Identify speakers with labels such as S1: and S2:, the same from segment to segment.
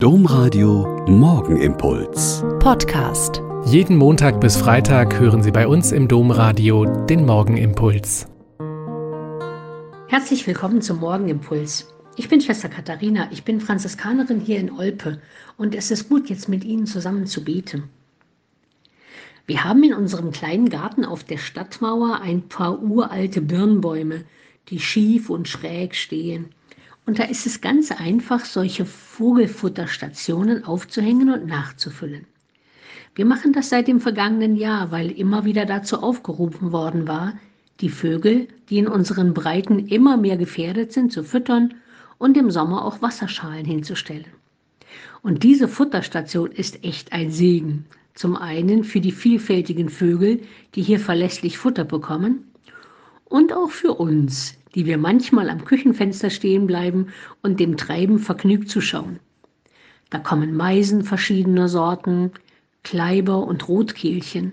S1: Domradio Morgenimpuls.
S2: Podcast.
S3: Jeden Montag bis Freitag hören Sie bei uns im Domradio den Morgenimpuls.
S4: Herzlich willkommen zum Morgenimpuls. Ich bin Schwester Katharina, ich bin Franziskanerin hier in Olpe und es ist gut, jetzt mit Ihnen zusammen zu beten. Wir haben in unserem kleinen Garten auf der Stadtmauer ein paar uralte Birnbäume, die schief und schräg stehen. Und da ist es ganz einfach, solche Vogelfutterstationen aufzuhängen und nachzufüllen. Wir machen das seit dem vergangenen Jahr, weil immer wieder dazu aufgerufen worden war, die Vögel, die in unseren Breiten immer mehr gefährdet sind, zu füttern und im Sommer auch Wasserschalen hinzustellen. Und diese Futterstation ist echt ein Segen. Zum einen für die vielfältigen Vögel, die hier verlässlich Futter bekommen, und auch für uns, die wir manchmal am Küchenfenster stehen bleiben und dem Treiben vergnügt zuschauen. Da kommen Meisen verschiedener Sorten, Kleiber und Rotkehlchen.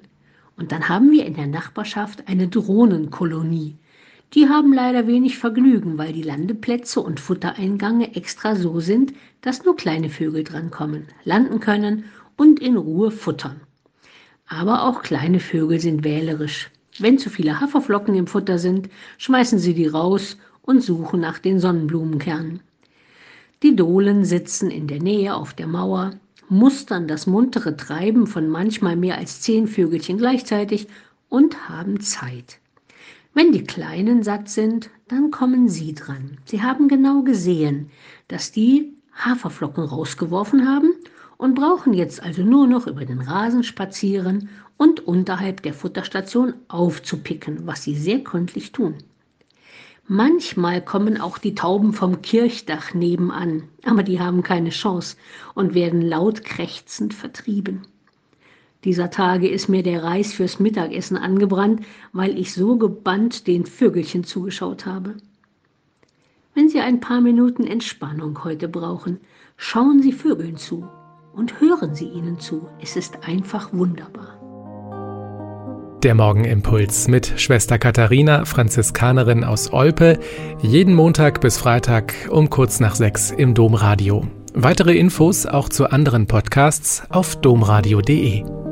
S4: Und dann haben wir in der Nachbarschaft eine Drohnenkolonie. Die haben leider wenig Vergnügen, weil die Landeplätze und Futtereingange extra so sind, dass nur kleine Vögel drankommen, landen können und in Ruhe futtern. Aber auch kleine Vögel sind wählerisch. Wenn zu viele Haferflocken im Futter sind, schmeißen sie die raus und suchen nach den Sonnenblumenkernen. Die Dohlen sitzen in der Nähe auf der Mauer, mustern das muntere Treiben von manchmal mehr als zehn Vögelchen gleichzeitig und haben Zeit. Wenn die Kleinen satt sind, dann kommen sie dran. Sie haben genau gesehen, dass die Haferflocken rausgeworfen haben und brauchen jetzt also nur noch über den Rasen spazieren und unterhalb der Futterstation aufzupicken, was sie sehr gründlich tun. Manchmal kommen auch die Tauben vom Kirchdach nebenan, aber die haben keine Chance und werden laut krächzend vertrieben. Dieser Tage ist mir der Reis fürs Mittagessen angebrannt, weil ich so gebannt den Vögelchen zugeschaut habe. Wenn Sie ein paar Minuten Entspannung heute brauchen, schauen Sie Vögeln zu und hören Sie ihnen zu. Es ist einfach wunderbar.
S3: Der Morgenimpuls mit Schwester Katharina, Franziskanerin aus Olpe, jeden Montag bis Freitag um kurz nach sechs im Domradio. Weitere Infos auch zu anderen Podcasts auf domradio.de.